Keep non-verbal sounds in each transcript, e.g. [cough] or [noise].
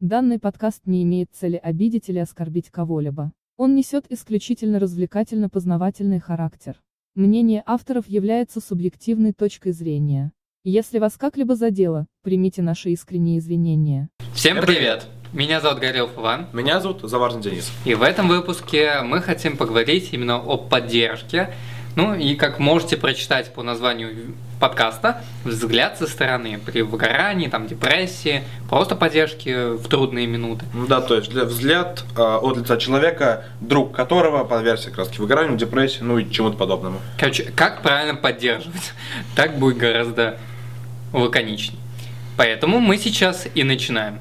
Данный подкаст не имеет цели обидеть или оскорбить кого-либо. Он несет исключительно развлекательно-познавательный характер. Мнение авторов является субъективной точкой зрения. Если вас как-либо задело, примите наши искренние извинения. Всем привет! Меня зовут Горелов Иван. Меня зовут Заваржин Денис. И в этом выпуске мы хотим поговорить именно о поддержке. Ну и как можете прочитать по названию подкаста, взгляд со стороны при выгорании, там, депрессии, просто поддержки в трудные минуты. Ну да, то есть для взгляд э, от лица человека, друг которого подвергся как раз выгоранию, депрессии, ну и чему-то подобному. Короче, как правильно поддерживать? [laughs] Так будет гораздо лаконичнее. Поэтому мы сейчас и начинаем.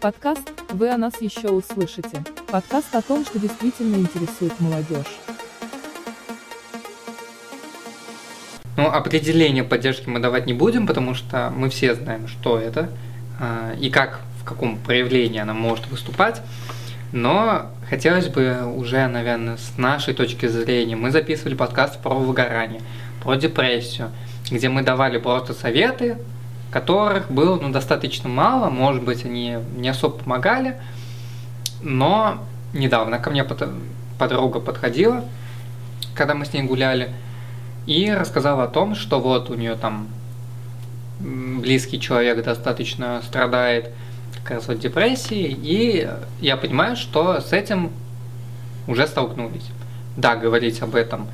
Подкаст «Вы о нас еще услышите». Подкаст о том, что действительно интересует молодежь. Ну, определение поддержки мы давать не будем, потому что мы все знаем, что это э, и как, в каком проявлении она может выступать. Но хотелось бы уже, наверное, с нашей точки зрения, мы записывали подкаст про выгорание, про депрессию, где мы давали просто советы, которых было ну, достаточно мало, может быть, они не особо помогали, но недавно ко мне подруга подходила, когда мы с ней гуляли, и рассказала о том, что вот у нее там близкий человек достаточно страдает как раз от депрессии, и я понимаю, что с этим уже столкнулись. Да, говорить об этом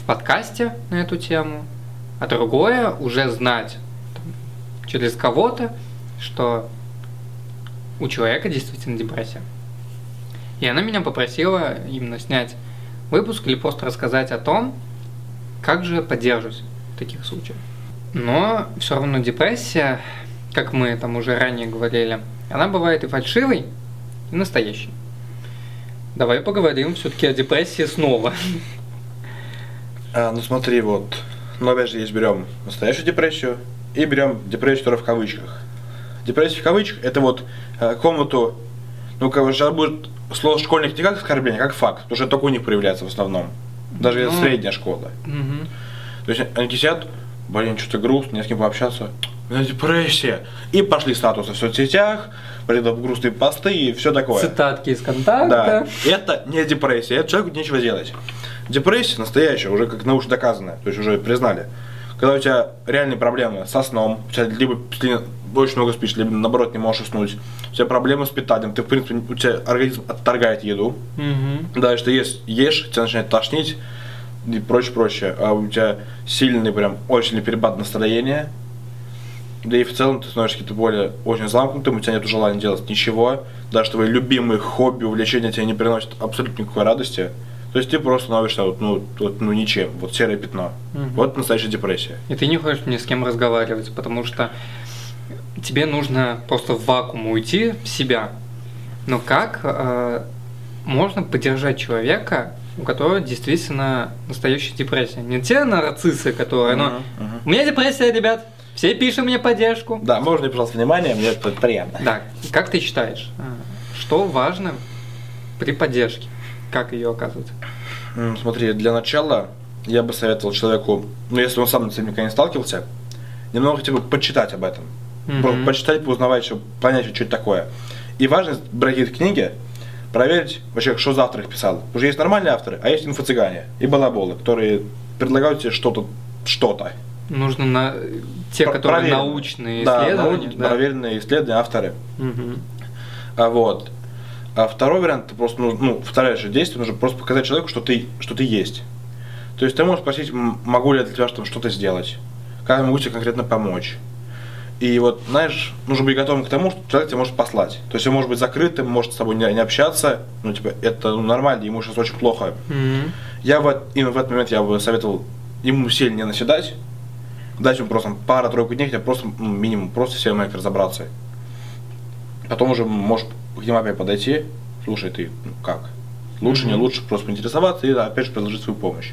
в подкасте на эту тему, а другое уже знать через кого-то, что у человека действительно депрессия. И она меня попросила именно снять выпуск или просто рассказать о том, как же поддерживать в таких случаях. Но все равно депрессия, как мы там уже ранее говорили, она бывает и фальшивой, и настоящей. Давай поговорим все-таки о депрессии снова. А, ну смотри, вот, ну опять же, есть берем настоящую депрессию, и берем депрессию, в кавычках. Депрессия в кавычках это вот э, комнату, ну как сейчас будет слово школьник не как оскорбление, а как факт, потому что только у них проявляется в основном. Даже ну, средняя школа. Угу. То есть они сидят, блин, что-то грустно, не с кем пообщаться. У меня депрессия. И пошли статусы в соцсетях, придут грустные посты и все такое. Цитатки из контакта. Да. Это не депрессия, это человеку нечего делать. Депрессия настоящая, уже как научно доказанная, то есть уже признали когда у тебя реальные проблемы со сном, у тебя либо очень много спишь, либо наоборот не можешь уснуть, у тебя проблемы с питанием, ты в принципе у тебя организм отторгает еду, угу. да, что ешь, ешь, тебя начинает тошнить и прочее, прочее, а у тебя сильный прям очень сильный перепад настроения, да и в целом ты становишься каким-то более очень замкнутым, у тебя нет желания делать ничего, даже твои любимые хобби, увлечения тебе не приносят абсолютно никакой радости. То есть ты просто становишься вот, ну, вот, ну ничем, вот серое пятно. Угу. Вот настоящая депрессия. И ты не хочешь ни с кем разговаривать, потому что тебе нужно просто в вакуум уйти в себя. Но как э, можно поддержать человека, у которого действительно настоящая депрессия? Не те нарциссы, которые, uh-huh, ну, uh-huh. у меня депрессия, ребят, все пишут мне поддержку. Да, можно, пожалуйста, внимание, мне это приятно. Да, как ты считаешь, э, что важно при поддержке? Как ее оказывать? Смотри, для начала я бы советовал человеку, ну если он сам с этим никогда не сталкивался, немного хотя бы почитать об этом. Mm-hmm. Почитать, поузнавать, чтобы понять, что это такое. И важно брать книги, проверить вообще, что за автор их писал. Уже есть нормальные авторы, а есть инфо-цыгане и балаболы, которые предлагают тебе что-то, что-то. Нужно на те, которые Проверен... научные исследования. Да, да, проверенные исследования, авторы. Угу. А вот. А второй вариант, ты просто, ну, ну, второе же действие, нужно просто показать человеку, что ты, что ты есть. То есть ты можешь спросить, могу ли я для тебя что-то сделать, как я могу тебе конкретно помочь. И вот, знаешь, нужно быть готовым к тому, что человек тебя может послать. То есть он может быть закрытым, может с тобой не, не общаться, ну, типа, это ну, нормально, ему сейчас очень плохо. Mm-hmm. Я вот именно в этот момент я бы советовал ему сильно не наседать, дать ему просто пару-тройку дней, хотя просто ну, минимум, просто все момент разобраться. Потом уже может к ним опять подойти, слушай, ты ну, как? Лучше, mm-hmm. не лучше, просто поинтересоваться и опять же предложить свою помощь.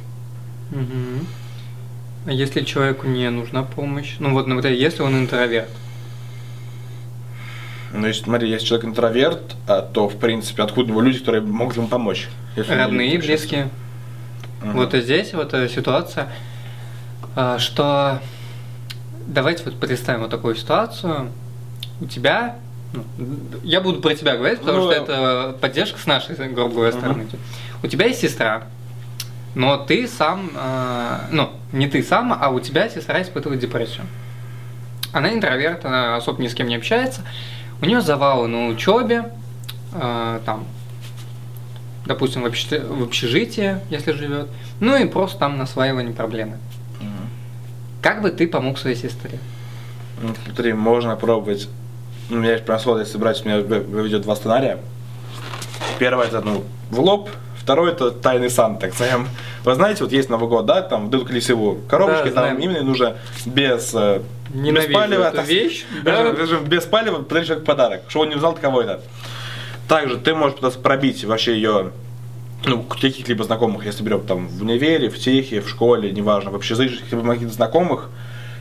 Mm-hmm. А если человеку не нужна помощь? Ну вот, например, если он интроверт? Ну, если, смотри, если человек интроверт, а, то, в принципе, откуда у него люди, которые могут ему помочь? Родные, близкие. Угу. Вот и здесь вот эта ситуация, а, что давайте вот представим вот такую ситуацию. У тебя, я буду про тебя говорить, потому Ну, что это поддержка с нашей, грубо говоря, стороны. У тебя есть сестра, но ты сам, э, ну, не ты сам, а у тебя сестра испытывает депрессию. Она интроверт, она особо ни с кем не общается. У нее завалы на учебе, э, там, допустим, в, общежи- в общежитии, если живет, ну и просто там на осваивании проблемы. Как бы ты помог своей сестре? Ну, смотри, можно пробовать. Ну, У меня свод, если брать, у меня выведет два сценария. Первое это, ну, в лоб. Второй это тайный сан, так скажем. Вы знаете, вот есть Новый год, да, там дают колесевую коробочки, Да, там именно нужно без, э, без Ненавижу палева, эту так- вещь, [laughs] да. даже без палева подарить человеку подарок, чтобы он не узнал, кого это. Также ты можешь пытаться пробить вообще ее ну, каких-либо знакомых, если берем там в универе, в техе, в школе, неважно, в общежитии, либо каких-то знакомых,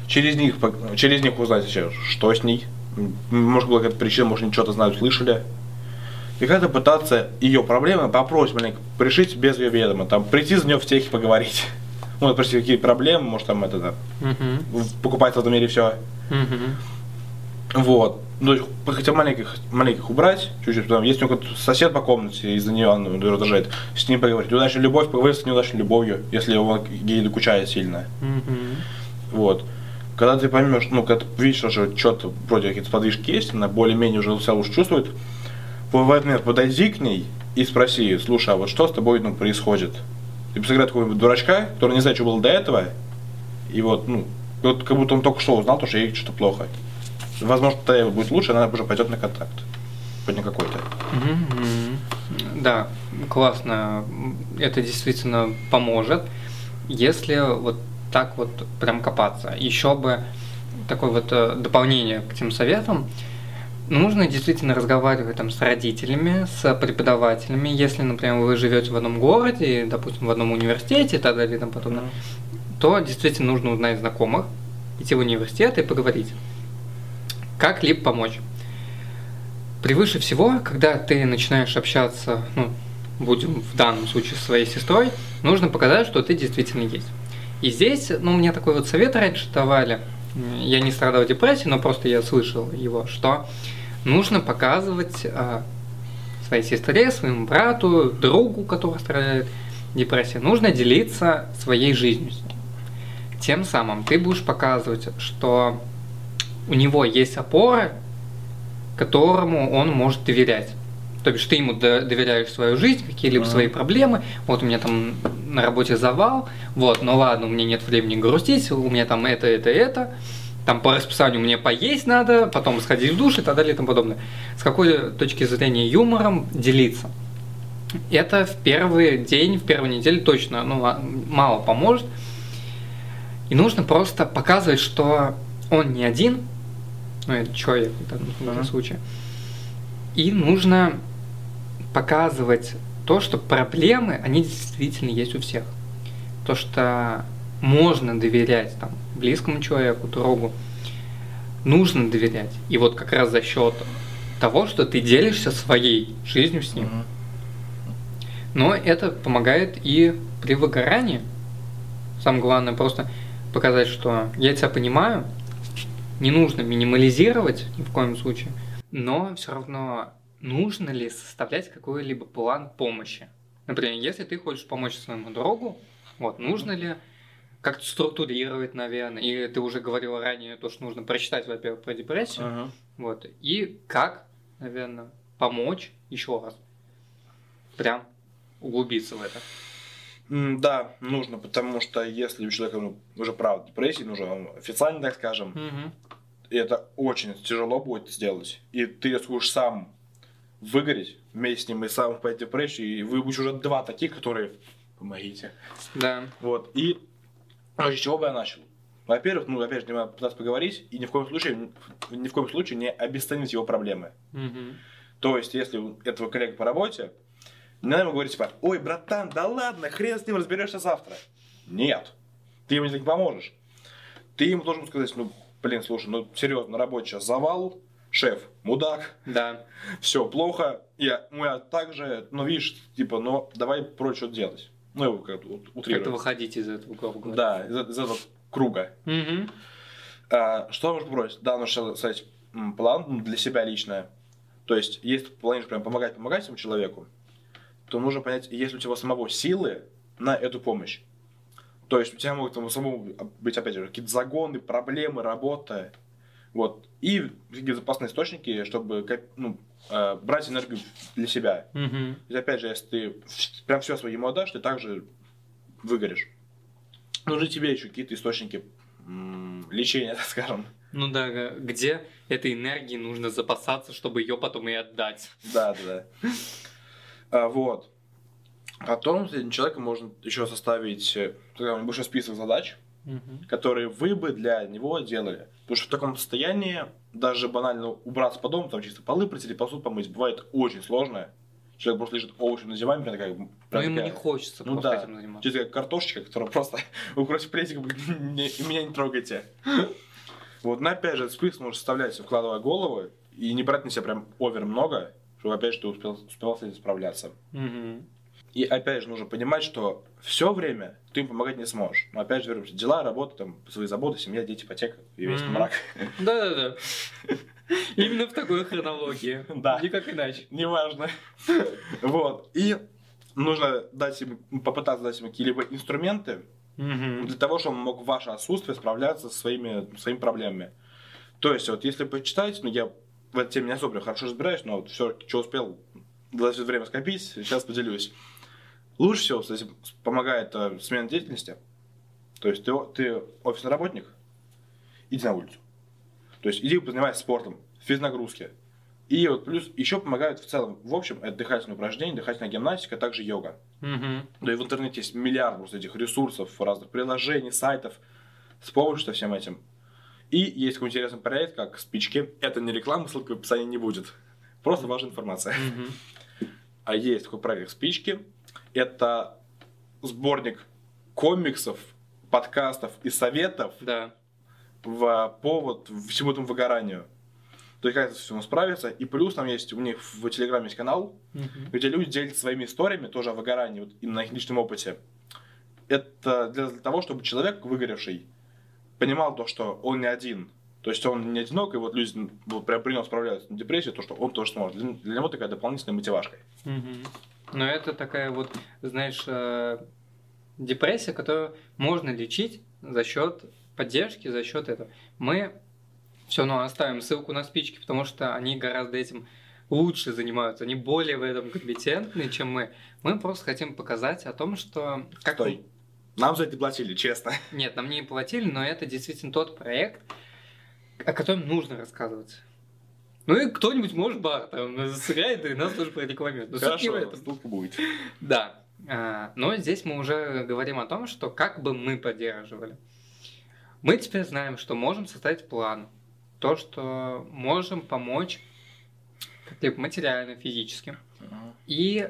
через них, через них узнать вообще, что с ней, может была какая-то причина, может они что-то знают, слышали. И как-то пытаться ее проблемы попросить маленько решить без ее ведома, там прийти за нее в техе поговорить. [laughs] Может, спросить, какие проблемы, может там это, да, в- покупать в этом мире все. Мгм. Вот. Ну, хотя маленьких, маленьких убрать, чуть-чуть, там, если у него сосед по комнате, из-за нее он раздражает, с ним поговорить. Неудачная любовь, поговорить с неудачной любовью, если он ей докучает сильно. Мгм. Вот. Когда ты поймешь, ну, когда ты видишь, что что-то вроде какие-то подвижки есть, она более-менее уже себя лучше чувствует, этот момент подойди к ней и спроси, слушай, а вот что с тобой ну, происходит? И посмотри такого дурачка, который не знает, что было до этого, и вот, ну, вот как будто он только что узнал, то, что ей что-то плохо. Возможно, тогда будет лучше, она уже пойдет на контакт. Хоть на какой-то. Да, классно. Это действительно поможет, если вот так вот прям копаться. Еще бы такое вот э, дополнение к тем советам. Нужно действительно разговаривать там с родителями, с преподавателями, если, например, вы живете в одном городе, допустим, в одном университете и так далее и тому подобное, то действительно нужно узнать знакомых, идти в университет и поговорить. Как либо помочь. Превыше всего, когда ты начинаешь общаться, ну, будем в данном случае со своей сестрой, нужно показать, что ты действительно есть. И здесь, ну, мне такой вот совет раньше давали, я не страдал депрессией, но просто я слышал его, что нужно показывать а, своей сестре, своему брату, другу, который страдает депрессией, нужно делиться своей жизнью. Тем самым ты будешь показывать, что у него есть опора, которому он может доверять. То бишь ты ему до- доверяешь свою жизнь, какие-либо свои проблемы. Вот у меня там на работе завал, вот, ну ладно, у меня нет времени грустить, у меня там это, это, это. Там по расписанию мне поесть надо, потом сходить в душ и так далее и тому подобное. С какой точки зрения юмором делиться? Это в первый день, в первую неделю точно ну, а- мало поможет. И нужно просто показывать, что он не один, ну, это человек в данном случае. И нужно показывать то, что проблемы, они действительно есть у всех. То, что можно доверять там, близкому человеку, другу, нужно доверять. И вот как раз за счет того, что ты делишься своей жизнью с ним. Мгм. Но это помогает и при выгорании. Самое главное просто показать, что я тебя понимаю, не нужно минимализировать ни в коем случае, но все равно нужно ли составлять какой-либо план помощи. Например, если ты хочешь помочь своему другу, вот, нужно ли как-то структурировать, наверное, или ты уже говорила ранее, то, что нужно прочитать, во-первых, про депрессию, Ага. вот, и как, наверное, помочь еще раз. Прям углубиться в это. Да, нужно, потому что если у человека ну, уже правда депрессия, ну уже он официально, так скажем, и это очень тяжело будет сделать. И ты рискуешь сам выгореть вместе с ним и сам впасть в депрессию, и вы будете уже два таких, которые помогите. Да. Вот, и ну, с чего бы я начал? Во-первых, ну, опять же, надо пытаться поговорить, и ни в коем случае, ни в коем случае не обесценивать его проблемы. Мгм. То есть, если у этого коллега по работе, не надо ему говорить, типа, ой, братан, да ладно, хрен с ним, разберешься завтра. Нет. Ты ему не поможешь. Ты ему должен сказать, ну, блин, слушай, ну, серьезно, на работе сейчас завал, шеф, мудак, Да. все плохо, я, ну, я так же, ну, видишь, типа, ну, давай про что делать. Ну, его как-то ут- Как-то утрирую. выходить из этого говоря. Да, из, из этого круга. Мгм. А, что можно бросить? Да, нужно составить м, план для себя лично. То есть, если ты планируешь прям помогать, помогать этому человеку, то нужно понять, есть ли у тебя самого силы на эту помощь. То есть у тебя могут там самому быть, опять же, какие-то загоны, проблемы, работа. Вот. И какие-то запасные источники, чтобы ну, э, брать энергию для себя. Мгм. И опять же, если ты прям все свое ему отдашь, ты также выгоришь. Нужны тебе еще какие-то источники м, лечения, [laughs] так скажем. Ну да, где этой энергии нужно запасаться, чтобы ее потом и отдать. Да, да, да. А, вот. Потом с этим человеком можно еще составить э, такой небольшой список задач, Мгм. которые вы бы для него делали. Потому что в таком состоянии даже банально убраться по дому, там чисто полы протереть, посуду помыть, бывает очень сложно. Человек просто лежит овощем на диване, прям такая... Но прям ему не хочется Ну да, этим заниматься. чисто как картошечка, которая просто [laughs] не- и меня не трогайте. Вот, но опять же, список нужно составлять, вкладывая голову, и не брать на себя прям овер много, чтобы опять же ты успел, успевал с этим справляться. Мгм. И опять же нужно понимать, что все время ты им помогать не сможешь. Но опять же вернемся, дела, работа, там, свои заботы, семья, дети, ипотека и весь Мгм. мрак. Да-да-да. Именно в такой хронологии. Да. Никак иначе. Неважно. Вот. И нужно дать им, попытаться дать им какие-либо инструменты, Мгм. для того, чтобы он мог в ваше отсутствие справляться со своими, своими проблемами. То есть, вот если почитать, ну я в этой теме не особо хорошо разбираюсь, но вот все, что успел за это время скопить, сейчас поделюсь. Лучше всего, кстати, помогает э, смена деятельности. То есть ты, ты офисный работник, иди на улицу. То есть иди позанимайся спортом, физнагрузки. И вот плюс еще помогают в целом, в общем, это дыхательные упражнения, дыхательная гимнастика, а также йога. Мгм. Да и в интернете есть миллиард просто этих ресурсов, разных приложений, сайтов с помощью всем этим. И есть такой интересный проект, как спички. Это не реклама, ссылка в описании не будет. Просто важная информация. Мгм. А есть такой проект спички. Это сборник комиксов, подкастов и советов Да. в повод всему этому выгоранию. То есть как это всему справиться. И плюс там есть у них в Телеграме есть канал, Мгм. где люди делятся своими историями тоже о выгорании, вот именно на их личном опыте. Это для, для того, чтобы человек, выгоревший, понимал то, что он не один. То есть он не одинок, и вот люди ну, вот, прям при нем справляются с депрессией, то, что он тоже сможет. Для, для него такая дополнительная мотивашка. Мгм. Но это такая вот, знаешь, э, депрессия, которую можно лечить за счет поддержки, за счет этого. Мы все равно оставим ссылку на спички, потому что они гораздо этим лучше занимаются, они более в этом компетентны, чем мы. Мы просто хотим показать о том, что... Как Стой. Нам за это платили, честно. Нет, нам не платили, но это действительно тот проект, о котором нужно рассказывать. Ну и кто-нибудь, может, бар там сыграет и нас тоже прорекламирует. Но этом. ссылка будет. Да, а, но здесь мы уже говорим о том, что как бы мы поддерживали. Мы теперь знаем, что можем составить план. То, что можем помочь как-либо материально, физически. И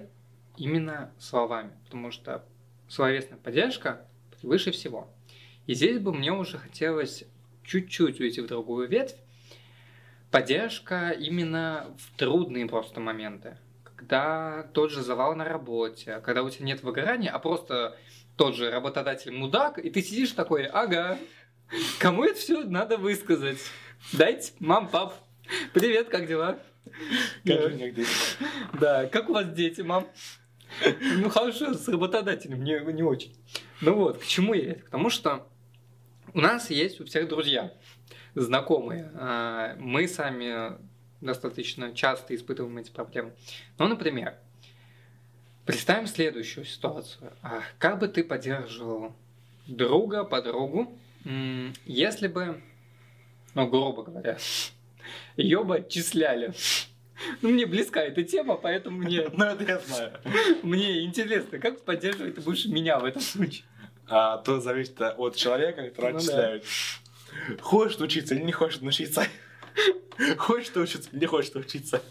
именно словами. Потому что словесная поддержка выше всего. И здесь бы мне уже хотелось чуть-чуть уйти в другую ветвь. Поддержка именно в трудные просто моменты. Когда тот же завал на работе, когда у тебя нет выгорания, а просто тот же работодатель мудак, и ты сидишь такой, ага, кому это все надо высказать? Дайте, мам, пап, привет, как дела? Как же негде. Да, как у вас дети, мам? Ну, хорошо, с работодателем, не, не очень. Ну вот, к чему я? К тому, что у нас есть у всех друзья, знакомые. А, Мы сами достаточно часто испытываем эти проблемы. Ну, например, представим следующую ситуацию. А, Как бы ты поддерживал друга, подругу, если бы, ну, грубо говоря, [laughs] ее бы отчисляли. Ну, мне близка эта тема, поэтому мне, [laughs] Ну, это я знаю. [laughs] мне интересно, как поддерживать ты будешь меня в этом случае. А то зависит от человека, который Ну да. Хочешь учиться или не хочешь научиться? Хочешь ты учиться или не хочешь ты учиться?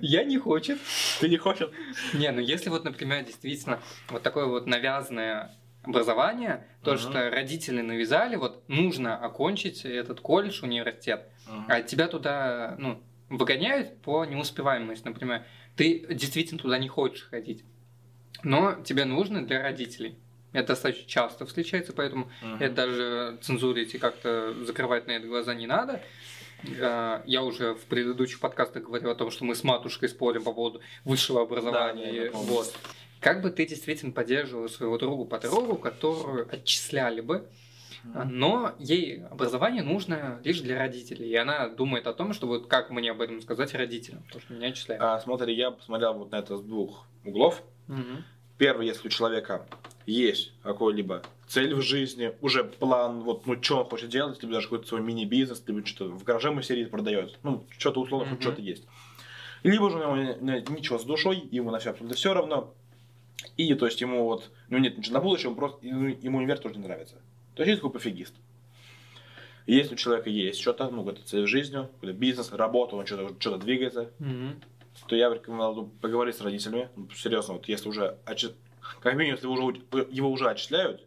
Я не хочет. Ты не хочешь? Не, ну если вот, например, действительно вот такое вот навязанное образование, то, Мгм. что родители навязали, вот нужно окончить этот колледж, университет, а тебя туда, ну, выгоняют по неуспеваемости, например, ты действительно туда не хочешь ходить, но тебе нужно для родителей. Это достаточно часто встречается, поэтому Мгм. это даже цензурить и как-то закрывать на это глаза не надо. Э, Я уже в предыдущих подкастах говорил о том, что мы с матушкой спорим по поводу высшего образования. Да, вот. Как бы ты действительно поддерживал своего другу подругу, которую отчисляли бы, но ей образование нужно лишь для родителей. И она думает о том, что вот как мне об этом сказать родителям, потому что меня отчисляют. А, смотри, я посмотрел вот на это с двух углов. Мгм. Первый, если у человека есть какой-либо цель в жизни, уже план, вот, ну, что он хочет делать, либо даже какой-то свой мини-бизнес, либо что-то в гараже мастерит, продает. Ну, что-то условно, Мгм. что-то есть. Либо же у него не- не- ничего с душой, ему на все абсолютно все равно. И, то есть, ему вот, ну, нет ничего на будущее, он просто, ему универ тоже не нравится. То есть, есть такой пофигист. Если у человека есть что-то, ну, какая-то цель в жизни, какой-то бизнес, работа, он что-то что двигается, Мгм. то я бы рекомендовал поговорить с родителями. Ну, серьезно, вот если уже как минимум, если уже, его уже отчисляют,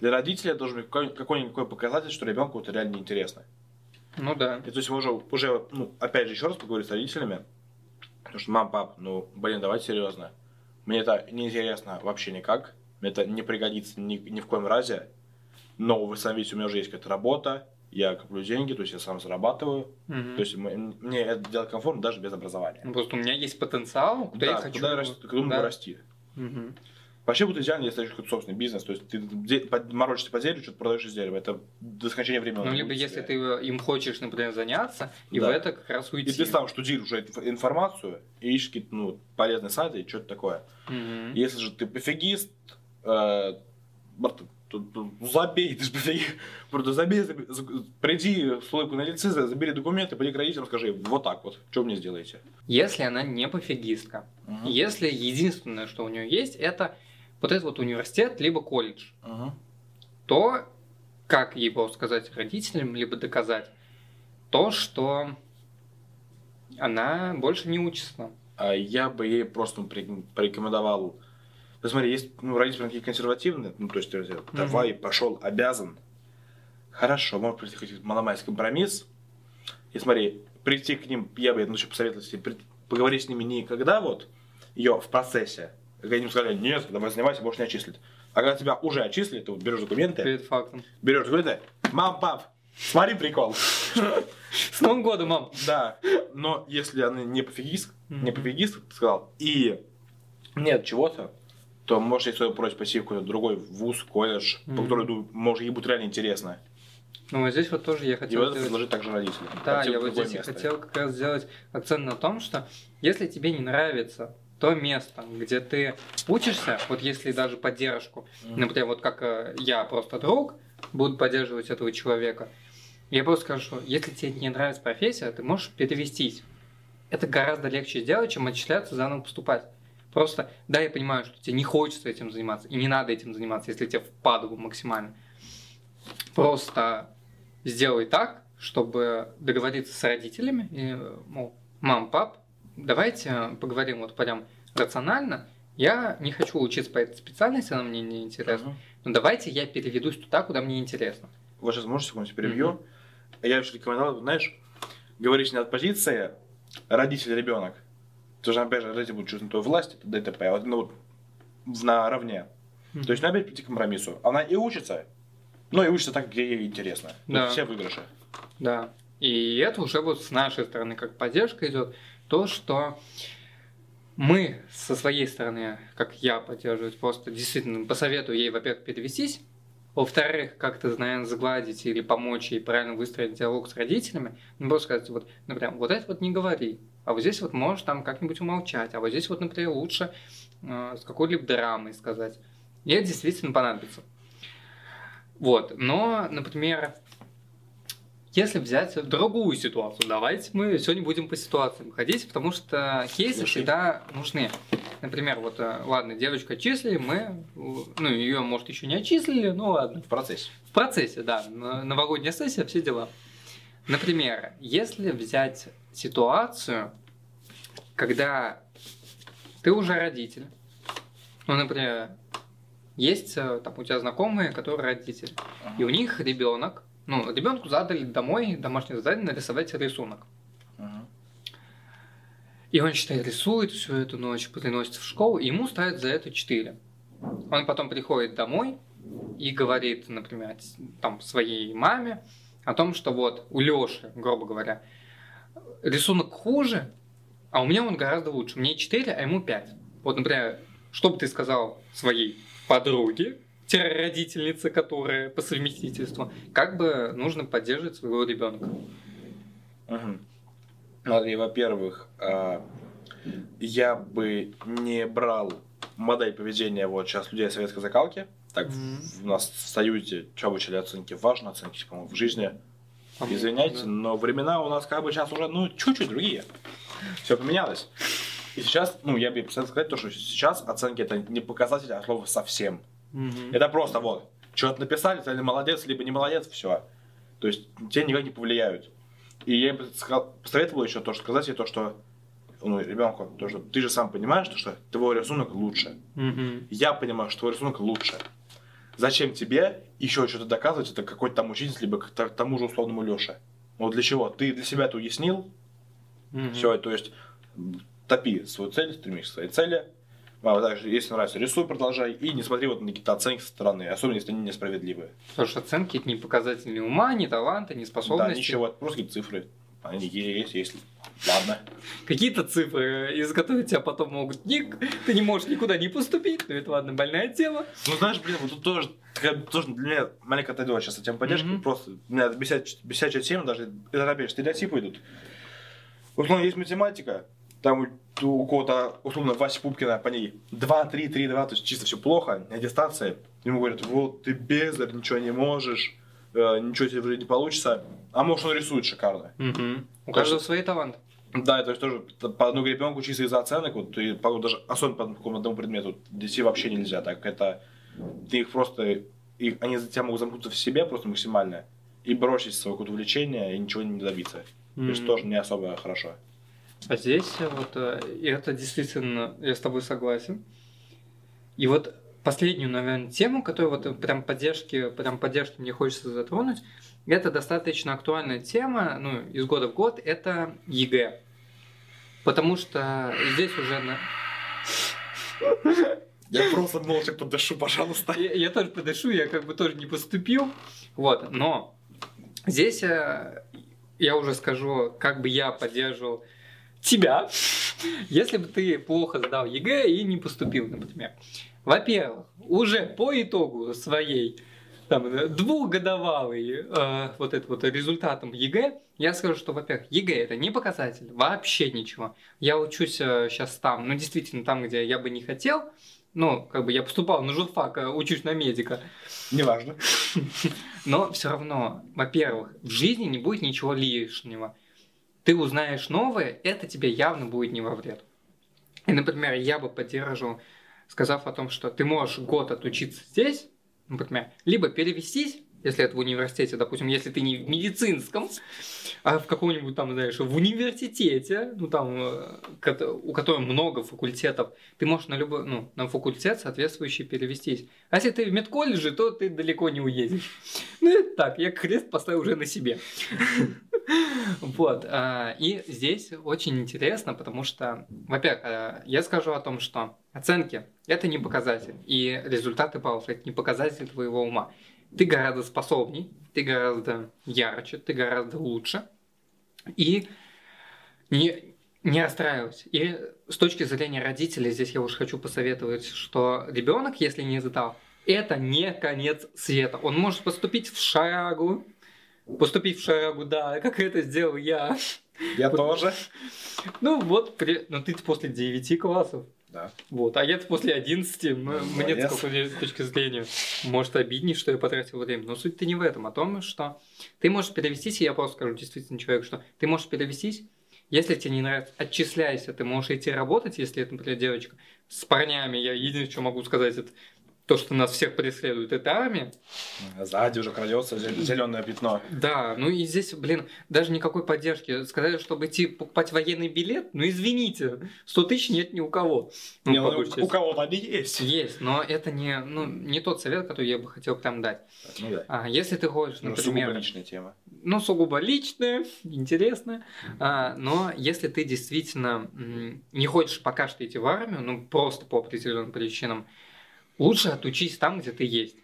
для родителей это должен быть какой- какой-никакой показатель, что ребенку это реально неинтересно. Ну да. И то есть уже, уже, ну, опять же, еще раз поговорить с родителями, потому что, мам, пап, ну, блин, давайте серьезно. Мне это неинтересно вообще никак, мне это не пригодится ни, ни в коем разе, но вы сами видите, у меня уже есть какая-то работа, я коплю деньги, то есть я сам зарабатываю, Мгм. то есть мы- мне это делать комфортно даже без образования. Ну, Просто у меня есть потенциал, куда да, я хочу. куда, куда Да. расти. Вообще будет идеально, если какой-то собственный бизнес. То есть ты морочишься по дереву, что-то продаешь из дерева. Это до скончания времени. Ну, либо если ты им хочешь, например, заняться, и Да. в это как раз уйти. И ты сам штудируешь уже инф- информацию, и ищешь какие-то ну, полезные сайты и что-то такое. Мгм. Если же ты пофигист, э, забей, ты. Просто забей, заби- за- приди с улыбкой на лице, за- забери документы, пойди к родителям, скажи, вот так вот, что мне сделаете? Если она не пофигистка, Мгм. если единственное, что у нее есть, это вот этот вот университет, либо колледж, Мгм. то как его сказать родителям, либо доказать, то, что она больше не учится. А я бы ей просто ну, порек- порекомендовал. Ну, смотри, есть ну, родители такие консервативные, ну, то есть, давай, пошел, обязан. Хорошо, может прийти хоть маломайский компромисс. И смотри, прийти к ним, я бы, ну, еще посоветовал себе, поговорить с ними не когда вот ее в процессе, когда им сказали, нет, давай занимайся, больше не отчислить. А когда тебя уже отчислили, ты вот берешь документы, Перед фактом. берешь документы, мам, пап, смотри прикол. С Новым годом, мам! Да, но если она не пофигист, не пофигист, ты сказал, и нет чего-то, то можешь свою просьбу пойти в какой-то другой вуз, колледж, по Мгм. которому, ну, может, ей будет реально интересно. Ну, вот здесь вот тоже я И хотел... вот это предложить также родителям. Да, я вот здесь и место. хотел как раз сделать акцент на том, что если тебе не нравится то место, где ты учишься, вот если даже поддержку, Мгм. например, вот как э, я просто друг, буду поддерживать этого человека, я просто скажу, что если тебе не нравится профессия, ты можешь перевестись. Это гораздо легче сделать, чем отчисляться, заново поступать. Просто, да, я понимаю, что тебе не хочется этим заниматься, и не надо этим заниматься, если тебе впадло максимально. Просто сделай так, чтобы договориться с родителями, и, мол, мам, пап, давайте поговорим вот прям рационально. Я не хочу учиться по этой специальности, она мне не интересна. Мгм. Но давайте я переведусь туда, куда мне интересно. Сейчас можешь секунду перебью. Я еще рекомендовал, знаешь, говоришь не от позиции родитель-ребенок. Что, опять же, родители будут чувствовать власть, это ДТП, вот, ну, наравне. То есть, ну, опять прийти к компромиссу. Она и учится, но и учится так, где ей интересно. Да. все выигрыши. Да. И это уже вот с нашей стороны как поддержка идет. То, что мы со своей стороны, как я поддерживаю, просто действительно посоветую ей, во-первых, перевестись, во-вторых, как-то, наверное, загладить или помочь ей правильно выстроить диалог с родителями, ну, просто сказать, вот, например, вот это вот не говори, а вот здесь вот можешь там как-нибудь умолчать, а вот здесь вот, например, лучше э, с какой-либо драмой сказать. И это действительно понадобится. Вот, но, например, если взять другую ситуацию, давайте мы сегодня будем по ситуациям ходить, потому что кейсы всегда нужны. Например, вот, э, ладно, девочку отчислили, мы, ну, ее, может, еще не отчислили, ну, ладно. В процессе. В процессе, да, новогодняя сессия, все дела. Например, если взять ситуацию, когда ты уже родитель, ну, например, есть э, там у тебя знакомые, которые родители, и у них ребенок, ну, ребенку задали домой домашнее задание нарисовать рисунок. И он, считай, рисует всю эту ночь, приносит в школу, и ему ставят за это 4. он потом приходит домой и говорит, например, там своей маме о том, что вот у Лёши, грубо говоря, рисунок хуже, а у меня он гораздо лучше. Мне 4, а ему 5. Вот, например, что бы ты сказал своей подруге, родительница, которая по совместительству, как бы нужно поддерживать своего ребенка. Угу. Смотри, во-первых, а, я бы не брал модель поведения вот сейчас людей советской закалки. Так mm-hmm. у нас в Союзе что обучали оценки важно, оценки, по-моему, в жизни. Извиняйте, да. но времена у нас как бы сейчас уже, ну, чуть-чуть другие. Все поменялось. И сейчас, ну, я бы хотел сказать то, что сейчас оценки это не показатель, а слово совсем. Mm-hmm. Это просто вот, что-то написали, ты молодец, либо не молодец, все. То есть тебе никак не повлияют. И я бы посоветовал еще то, что сказать ей то, что ну, ребенку, то, что ты же сам понимаешь, что, что твой рисунок лучше. Mm-hmm. Я понимаю, что твой рисунок лучше. Зачем тебе еще что-то доказывать, это какой-то там учитель, либо к тому же условному Леше? Вот для чего? Ты для себя это уяснил, mm-hmm. все, то есть топи свою цель, стремись к своей цели, а также, если нравится, рисуй, продолжай, и не смотри вот на какие-то оценки со стороны, особенно если они несправедливые. Потому что оценки это не показатели ума, ни таланта, ни способности. Да, ничего, это просто цифры. Они есть, есть. Ладно. Какие-то цифры, из которых тебя потом могут... Ник, ты не можешь никуда не поступить, но это, ладно, больная тема. Ну, знаешь, блин, вот тут тоже, тоже для меня маленько отойду сейчас от темы поддержки, mm-hmm. просто у меня бесячая тема, даже это опять стереотипы идут. Ну, есть математика, там у кого-то, условно, Вася Пупкина по ней 2, 3, 3, 2, то есть чисто все плохо, дистанции. Ему говорят, вот ты бездарь, ничего не можешь, э, ничего тебе уже не получится. А может он рисует шикарно. Угу. У каждого свои таланты. Да, то есть тоже по одному ребенку чисто из-за оценок, вот, и по, даже особенно по какому одному предмету, детей вообще нельзя так. Это ты их просто, их, они за тебя могут замкнуться в себе просто максимально и бросить свое какое-то увлечение и ничего не добиться. Mm-hmm. То есть тоже не особо хорошо. А здесь вот, э, и это действительно, я с тобой согласен. И вот последнюю, наверное, тему, которую вот прям поддержки, прям поддержки мне хочется затронуть, это достаточно актуальная тема, ну, из года в год, это ЕГЭ. Потому что здесь уже на... Я просто молча подышу, пожалуйста. Я, я тоже подышу, я как бы тоже не поступил. Вот, но здесь э, я уже скажу, как бы я поддерживал тебя, [laughs] если бы ты плохо сдал ЕГЭ и не поступил, например. Во-первых, уже по итогу своей там, двухгодовалый э, вот это вот результатом ЕГЭ, я скажу, что, во-первых, ЕГЭ это не показатель, вообще ничего. Я учусь э, сейчас там, ну, действительно, там, где я бы не хотел, ну, как бы я поступал на журфак, э, учусь на медика. Неважно. [laughs] Но все равно, во-первых, в жизни не будет ничего лишнего ты узнаешь новое, это тебе явно будет не во вред. И, например, я бы поддерживал, сказав о том, что ты можешь год отучиться здесь, например, либо перевестись, если это в университете, допустим, если ты не в медицинском, а в каком-нибудь там, знаешь, в университете, ну там, э, у которого много факультетов, ты можешь на любой, ну, на факультет соответствующий перевестись. А если ты в медколледже, то ты далеко не уедешь. Ну, это так, я крест поставил уже на себе. [laughs] Вот. А, и здесь очень интересно, потому что, во-первых, а, я скажу о том, что оценки – это не показатель, и результаты баллов – это не показатель твоего ума. Ты гораздо способней, ты гораздо ярче, ты гораздо лучше. И не, не расстраивайся. И с точки зрения родителей, здесь я уж хочу посоветовать, что ребенок, если не сдал, это не конец света. Он может поступить в шагу, поступить в шагу, да, как это сделал я. Я тоже. Ну вот, при... ну ты после 9 классов. Да. Вот, а я после 11, мне с какой точки зрения, может обиднее, что я потратил время. Но суть-то не в этом, а том, что ты можешь перевестись, и я просто скажу действительно человеку, что ты можешь перевестись, если тебе не нравится, отчисляйся, ты можешь идти работать, если это, например, девочка. С парнями я единственное, что могу сказать, это то, что нас всех преследует, это армия. Сзади уже крадется зеленое пятно. Да, ну и здесь, блин, даже никакой поддержки. Сказали, чтобы идти покупать военный билет, ну извините, 100 тысяч нет ни у кого. Ну, не, ну, у кого-то они есть. Есть, но это не, ну, не тот совет, который я бы хотел прям дать. Ну, да. а, если ты хочешь, ну, например... сугубо личная тема. Ну, сугубо личная, интересная. А, но если ты действительно не хочешь пока что идти в армию, ну, просто по определенным причинам, Лучше отучись там, где ты есть.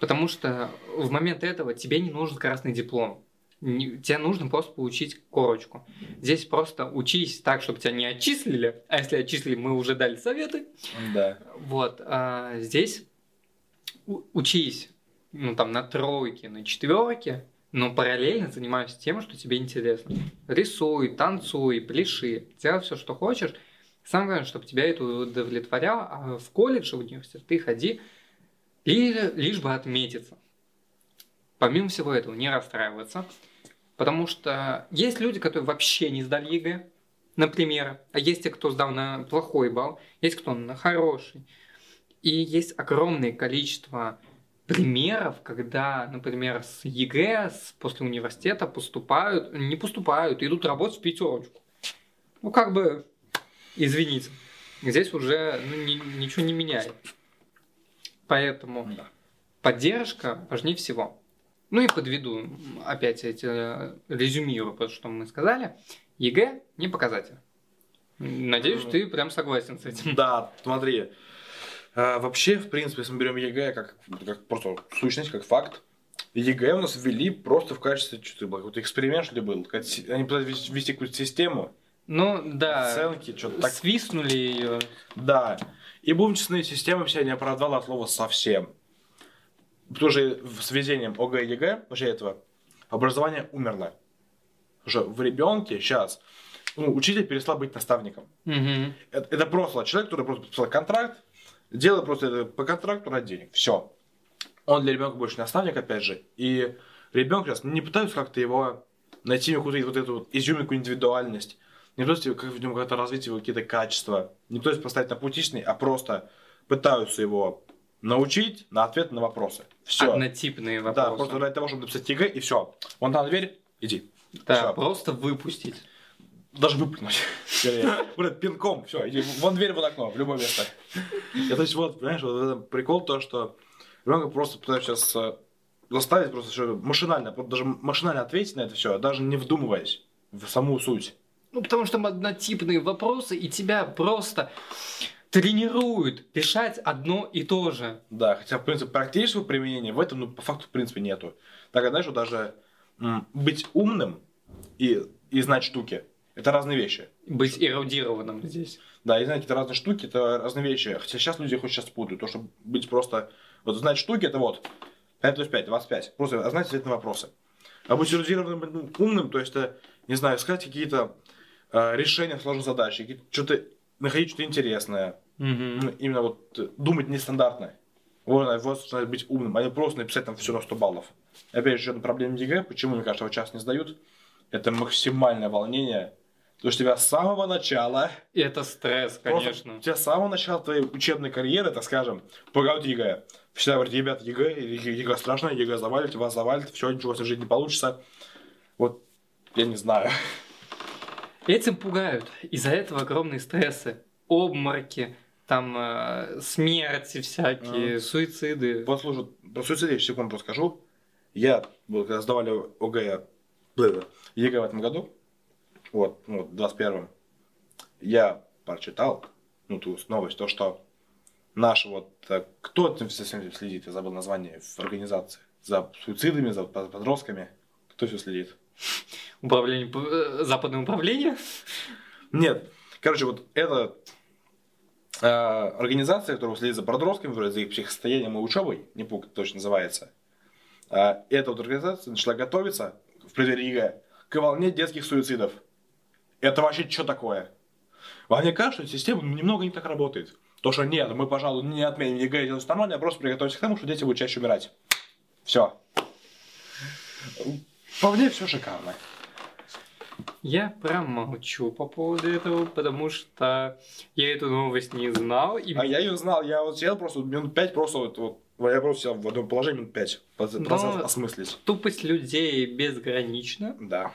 Потому что в момент этого тебе не нужен красный диплом. Не- тебе нужно просто получить корочку. Здесь просто учись так, чтобы тебя не отчислили. А если отчислили, мы уже дали советы. Да. Вот, а здесь учись, ну там на тройке, на четверке, но параллельно занимайся тем, что тебе интересно. Рисуй, танцуй, пляши, делай все, что хочешь. Самое главное, чтобы тебя это удовлетворяло, а в колледж, в университет ты ходи и лишь бы отметиться. Помимо всего этого, не расстраиваться, потому что есть люди, которые вообще не сдали ЕГЭ, например, а есть те, кто сдал на плохой балл, есть кто на хороший. И есть огромное количество примеров, когда, например, с ЕГЭ, с, после университета поступают, не поступают, идут работать в пятерочку. Ну, как бы, извините, здесь уже ну, ни- ничего не меняет. Поэтому Да. поддержка важнее всего. Ну и подведу опять эти э, резюмирую, то, что мы сказали. ЕГЭ не показатель. Надеюсь, ты прям согласен с этим. Да, смотри. А, вообще, в принципе, если мы берем ЕГЭ как, как просто сущность, как факт, ЕГЭ у нас ввели просто в качестве что-то было, какой-то эксперимент, что ли, был. Они пытались ввести какую-то систему, Ну да, оценки, что-то так. свистнули ее. Да. И, честно, система вся не оправдала от слова совсем. Тоже с введением ОГЭ и ЕГЭ, вообще этого, образование умерло. Уже в ребенке сейчас ну, учитель перестал быть наставником. Мгм. Это, это просто человек, который просто подписал контракт, делает просто это по контракту ради денег. Все. Он для ребенка больше не наставник, опять же. И ребенок сейчас не пытаются как-то его найти какую-то вот эту вот изюминку, индивидуальность. Не пытаются как в нем как-то развить его какие-то качества. Не пытаются поставить на путь а просто пытаются его научить на ответ на вопросы. Все. Однотипные Да, вопросы. просто ради того, чтобы написать ЕГЭ, и все. Вон там дверь, иди. Да, Всё. просто выпустить. Даже выплюнуть. Вот это пинком, все, иди, вон дверь, вон окно, в любое место. Я, то есть, вот, понимаешь, вот прикол то, что ребенка просто пытаются сейчас э, заставить просто что машинально, даже машинально ответить на это все, даже не вдумываясь в саму суть. Ну, потому что там однотипные вопросы, и тебя просто тренируют решать одно и то же. Да, хотя, в принципе, практического применения в этом, ну, по факту, в принципе, нету. Так, знаешь, вот даже м, быть умным и, и знать штуки, это разные вещи. Быть эрудированным здесь. Да, и знать какие-то разные штуки, это разные вещи. Хотя сейчас люди хоть сейчас путают. То, что быть просто... Вот знать штуки, это вот 5 плюс 5, 25. Просто знать ответы на вопросы. А быть эрудированным, ну, умным, то есть, это, не знаю, искать какие-то э, решения сложных задач, какие-то- что-то, находить что-то интересное. Ну, Именно вот э, думать нестандартно. Вот, что надо быть умным, а не просто написать там все на 100 баллов. Опять же, еще одна проблема ЕГЭ, почему, мне кажется, его часто не сдают, это максимальное волнение. Потому что тебя с самого начала И это стресс, конечно. у тебя с самого начала твоей учебной карьеры, так скажем, пугают ЕГЭ. Всегда говорят, ребят, ЕГЭ, ЕГЭ страшно, ЕГЭ завалит, вас завалит, все, ничего вас в жизни не получится. Вот, я не знаю. Этим пугают. Из-за этого огромные стрессы. Обмороки, там э, смерти всякие, суициды. Вот, слушай, про суицид я секунду расскажу. Я, когда сдавали ОГЭ, ЕГЭ в этом году, вот, ну, в 21-м, я прочитал, ну, ту новость, то, что наш вот, э, кто всем этим следит, я забыл название в организации, за суицидами, за под- подростками, кто все следит? Управление, э, западное управление. Нет. Короче, вот эта э, организация, которая следит за подростками, вроде за их психосостоянием и учебой, не это точно называется, э, эта вот организация начала готовиться в преддверии к волне детских суицидов. Это вообще что такое? Вам не кажется, что система немного не так работает? То, что нет, мы, пожалуй, не отменим и делаем всё нормально, а просто приготовимся к тому, что дети будут чаще умирать. Все. По мне все шикарно. Я промолчу по поводу этого, потому что я эту новость не знал. И А я ее знал, я вот сидел просто минут пять, просто вот, вот я просто сидел в одном положении минут пять, Но- осмыслить. тупость людей безгранична. Да.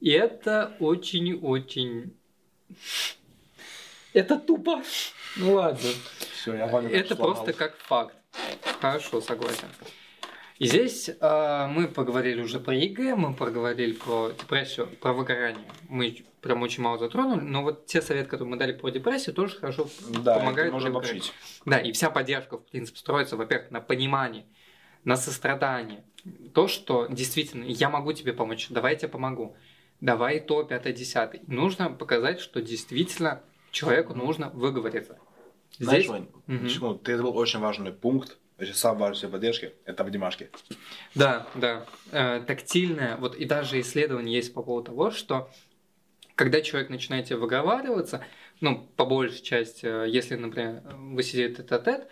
И это очень-очень... Это тупо. Ну ладно. Все, я Это просто как факт. Хорошо, согласен. И здесь э, мы поговорили уже про ЕГЭ, мы поговорили про депрессию, про выгорание. Мы прям очень мало затронули, но вот те советы, которые мы дали про депрессию, тоже хорошо Да, помогают. это можно обобщить. Да, и вся поддержка, в принципе, строится, во-первых, на понимании, на сострадании. То, что действительно я могу тебе помочь, давай я тебе помогу. Давай то, пятое, десятое. Нужно показать, что действительно человеку нужно выговориться. Знаешь, Здесь... Вань, секунду, ты забыл очень важный пункт, самый важный всей поддержки, это обнимашки. Да, да. Э, тактильное. Вот и даже исследование есть по поводу того, что когда человек начинает тебе выговариваться, ну, по большей части, э, если, например, вы сидите тет-а-тет,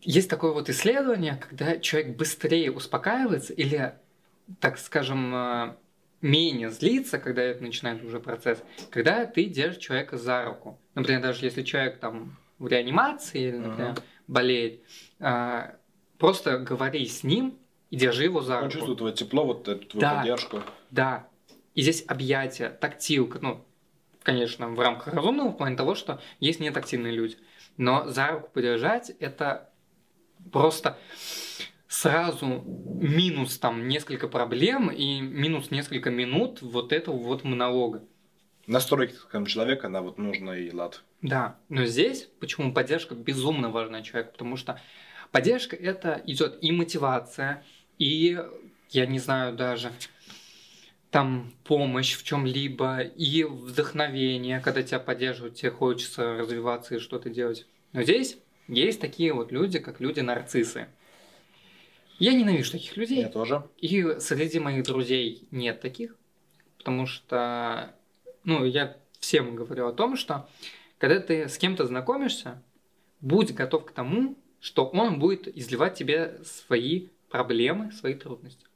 есть такое вот исследование, когда человек быстрее успокаивается или, так скажем, э, менее злится, когда это начинает уже процесс, когда ты держишь человека за руку. Например, даже если человек там в реанимации или, например, Мгм. Болеет, э, просто говори с ним и держи его за Он руку. чувствует твое тепло, вот эту твою Да. поддержку. Да. И здесь объятия, тактилка, ну, конечно, в рамках разумного, в плане того, что есть нетактильные люди. Но за руку подержать это просто сразу минус там несколько проблем и минус несколько минут вот этого вот монолога. Настройки, скажем, человека на вот нужный лад. Да, но здесь почему поддержка безумно важна человеку, потому что поддержка это идет и мотивация, и я не знаю даже там помощь в чем-либо, и вдохновение, когда тебя поддерживают, тебе хочется развиваться и что-то делать. Но здесь есть такие вот люди, как люди-нарциссы. Я ненавижу таких людей. Я тоже. И среди моих друзей нет таких, потому что, ну, я всем говорю о том, что когда ты с кем-то знакомишься, будь готов к тому, что он будет изливать тебе свои проблемы, свои трудности.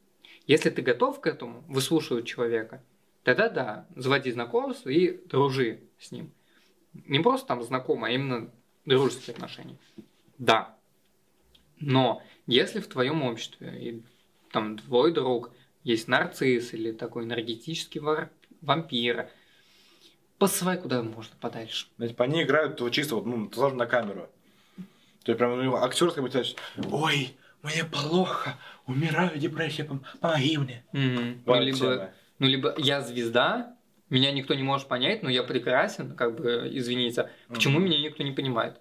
Если ты готов к этому, выслушивать человека, тогда да, заводи знакомство и дружи с ним. Не просто там знакомы, а именно дружеские отношения. Да. Но если в твоем обществе и там твой друг есть нарцисс или такой энергетический вампир, посылай куда можно подальше. Ну, Типа они играют вот чисто вот, ну, сложно на камеру. То есть прям ну, актерская быть, знаешь, ой, мне плохо, умираю, депрессия, пом- помоги мне. Мгм. Ну, Бывает либо, тема. ну, либо я звезда, меня никто не может понять, но я прекрасен, как бы, извините, почему Мгм. меня никто не понимает?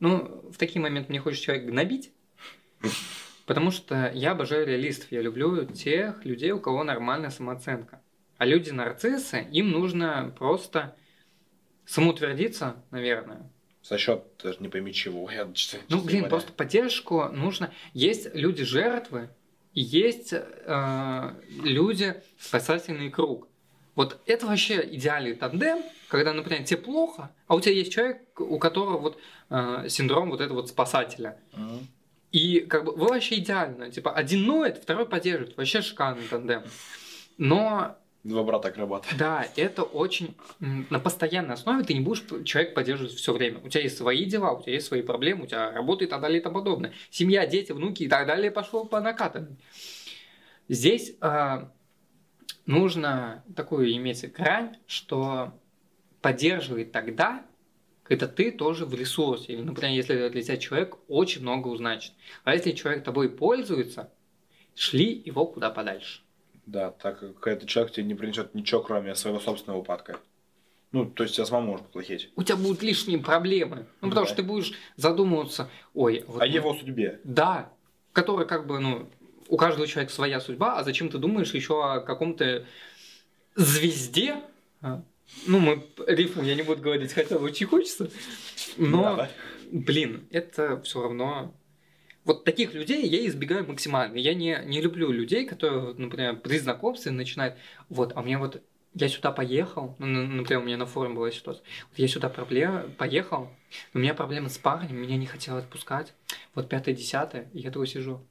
Ну, в такие моменты мне хочется человека гнобить, потому что я обожаю реалистов, я люблю тех людей, у кого нормальная самооценка. А люди-нарциссы, им нужно просто самоутвердиться, наверное, За счет даже не пойми чего. Я, [laughs] честно ну, блин, понимаю. просто поддержку нужно. Есть люди жертвы, и есть э, люди спасательный круг. Вот это вообще идеальный тандем, когда, например, тебе плохо, а у тебя есть человек, у которого вот э, синдром вот этого вот спасателя. Мгм. И как бы вы вообще идеально. Типа один ноет, второй поддерживает. Вообще шикарный тандем. Но Два брата акробата. да, это очень на постоянной основе ты не будешь человек поддерживать все время. У тебя есть свои дела, у тебя есть свои проблемы, у тебя работа и так далее и тому подобное. Семья, дети, внуки и так далее пошло по накатанной. Здесь а, нужно такую иметь грань, что поддерживает тогда, когда ты тоже в ресурсе. Или, например, если для тебя человек очень много значит. А если человек тобой пользуется, шли его куда подальше. Да, так как этот человек тебе не принесет ничего, кроме своего собственного упадка. Ну, то есть тебя самому может плохеть. у тебя будут лишние проблемы. Ну, потому Да. что ты будешь задумываться, ой, вот О мы- его судьбе. Да, который как бы, ну, у каждого человека своя судьба, а зачем ты думаешь еще о каком-то звезде? А, Ну, мы рифму я не буду говорить, хотя очень хочется. Но, Да, блин, это все равно... Вот таких людей я избегаю максимально. Я не, не люблю людей, которые, например, при знакомстве начинают, вот, а мне вот я сюда поехал, ну, на- например, у меня на форуме была ситуация, вот я сюда проблема, поехал, у меня проблемы с парнем, меня не хотел отпускать, вот пятое, десятое, и я такой сижу.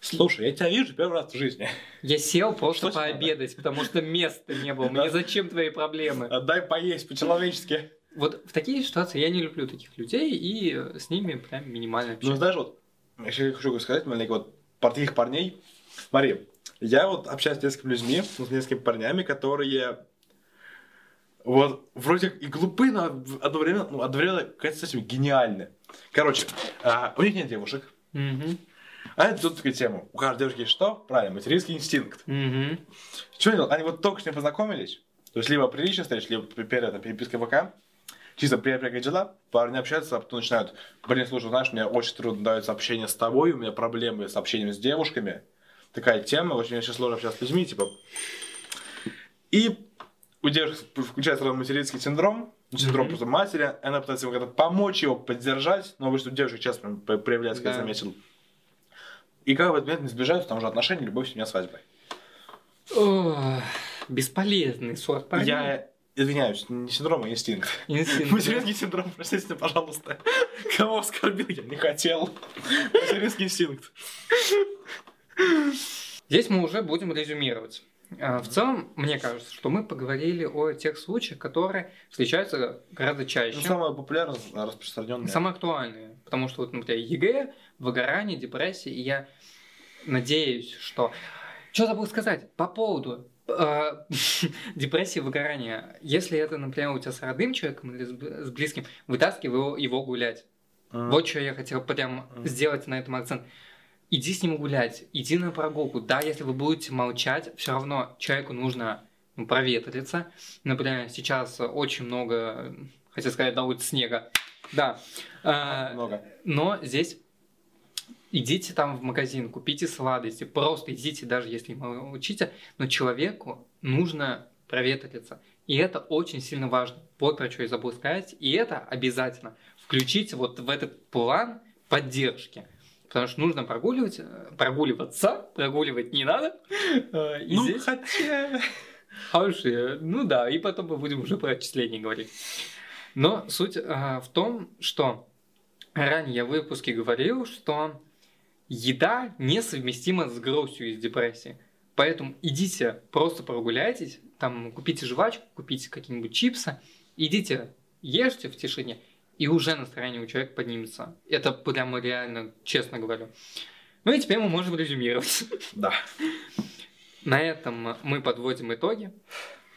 Слушай, я тебя вижу первый раз в жизни. Я сел просто Что тебе надо? пообедать, потому что места не было. Мне зачем твои проблемы? Отдай поесть по-человечески. Вот в такие ситуации я не люблю таких людей, и с ними прям минимально Ну, общаюсь. знаешь, вот, еще хочу сказать, маленько, вот, про таких парней. Смотри, я вот общаюсь с несколькими людьми, с несколькими парнями, которые вот вроде и глупы, но одновременно, ну, одновременно, кажется, этим гениальны. Короче, а, у них нет девушек, Мгм. А это тут такая тема. У каждой девушки есть что? Правильно, материнский инстинкт. Мгм. Что они? Они вот только с ним познакомились. То есть либо прилично встреч, либо перед перепиской ВК. Чисто как дела? Парни общаются, а потом начинают, блин, слушай, знаешь, мне очень трудно дается общение с тобой, у меня проблемы с общением с девушками. Такая тема, очень очень сложно общаться с людьми, типа. И у девушек включается материнский синдром, синдром Мгм. просто матери, она пытается ему как-то помочь его, поддержать, но обычно у девушек часто проявляется, как я Да. заметил. И как в этот момент сближаются, там уже отношения, любовь, семья, свадьба. Ох, Бесполезный сорт парней. Я извиняюсь, не синдром, а инстинкт. Инстинкт. Материнский синдром, простите, пожалуйста. Кого оскорбил, я не хотел. Материнский инстинкт. Здесь мы уже будем резюмировать. А, В целом, мне кажется, что мы поговорили о тех случаях, которые встречаются гораздо чаще. Ну, самое популярное, распространенное. Самые актуальные. Потому что, вот, например, ЕГЭ, выгорание, депрессия, и я надеюсь, что... Что забыл сказать по поводу [laughs] э, депрессии, выгорания. Если это, например, у тебя с родным человеком или с близким, вытаскивай его, его гулять. М. Вот что я хотел прям Мгм. сделать на этом акцент. Иди с ним гулять, иди на прогулку. Да, если вы будете молчать, все равно человеку нужно ну, проветриться. Например, сейчас очень много, хотел сказать, на улице снега. Да. А, Много. но здесь идите там в магазин, купите сладости, просто идите, даже если не молчите, но человеку нужно проветриться. И это очень сильно важно. Вот про что я забыл сказать. И это обязательно включите вот в этот план поддержки. Потому что нужно прогуливать, э, прогуливаться, прогуливать не надо. Э, И Ну, здесь хотя... [laughs] Хорошие. Ну да, и потом мы будем уже про отчисления говорить. Но суть э, в том, что ранее я в выпуске говорил, что еда несовместима с грустью и с депрессией. Поэтому идите, просто прогуляйтесь, там купите жвачку, купите какие-нибудь чипсы, идите, ешьте в тишине, и уже настроение у человека поднимется. Это прямо реально, честно говорю. Ну и теперь мы можем резюмировать. Да. На этом мы подводим итоги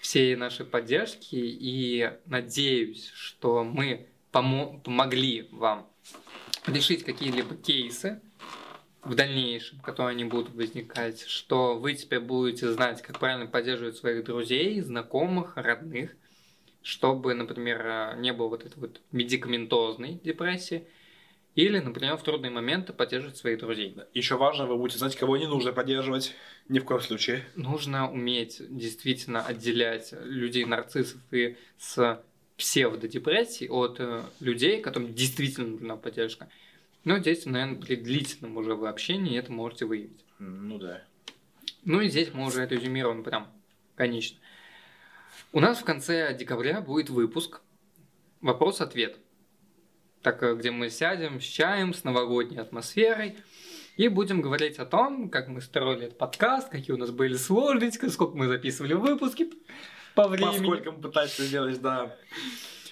всей нашей поддержки и надеюсь, что мы помо- помогли вам решить какие-либо кейсы в дальнейшем, которые они будут возникать, что вы теперь будете знать, как правильно поддерживать своих друзей, знакомых, родных, чтобы, например, не было вот этой вот медикаментозной депрессии, или, например, в трудные моменты поддерживать своих друзей. Еще важно, вы будете знать, кого не нужно поддерживать. Ни в коем случае. нужно уметь действительно отделять людей-нарциссов и с псевдодепрессией от э, людей, которым действительно нужна поддержка. Но здесь, наверное, при длительном уже вы общении это можете выявить. Ну да. Ну и здесь мы уже резюмируем прям конечно. У нас в конце декабря будет выпуск «Вопрос-ответ». Так, э, где мы сядем с чаем, с новогодней атмосферой и будем говорить о том, как мы строили этот подкаст, какие у нас были сложности, сколько мы записывали выпуски по времени. Поскольку мы пытались это сделать, да.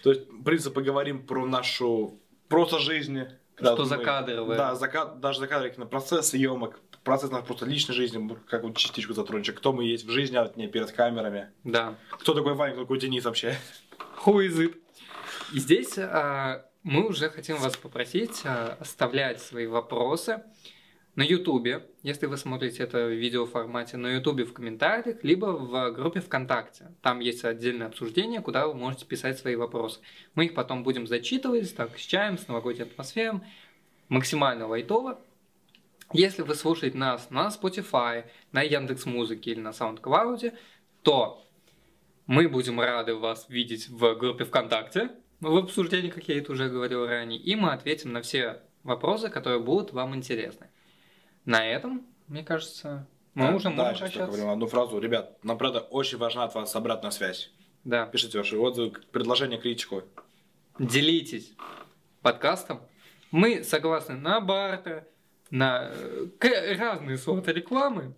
То есть, в принципе, поговорим про нашу просто жизнь. Когда Что мы- закадровое. Да, зака- даже закадровый процесс съемок, процесс нашей просто личной жизни, как вот частичку затронем, кто мы есть в жизни, а не перед камерами. Да. Кто такой Ваня, кто такой Денис вообще? Who is it? И здесь а, мы уже хотим вас попросить а, оставлять свои вопросы на Ютубе, если вы смотрите это в видеоформате, на Ютубе в комментариях, либо в группе ВКонтакте. Там есть отдельное обсуждение, куда вы можете писать свои вопросы. Мы их потом будем зачитывать, так, с чаем, с новогодней атмосферой, максимально лайтово. Если вы слушаете нас на Spotify, на Яндекс Музыке или на SoundCloud, то мы будем рады вас видеть в группе ВКонтакте, в обсуждении, как я это уже говорил ранее, и мы ответим на все вопросы, которые будут вам интересны. На этом, мне кажется, мы Да, уже да, можем сейчас только прощаться. говорим одну фразу. Ребят, нам, правда, очень важна от вас обратная связь. Да. Пишите ваши отзывы, предложения, критику. Делитесь подкастом. Мы согласны на бартер, на э, разные сорты рекламы.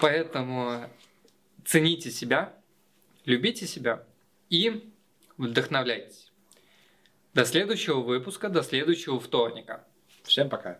Поэтому цените себя, любите себя и вдохновляйтесь. До следующего выпуска, до следующего вторника. Всем пока.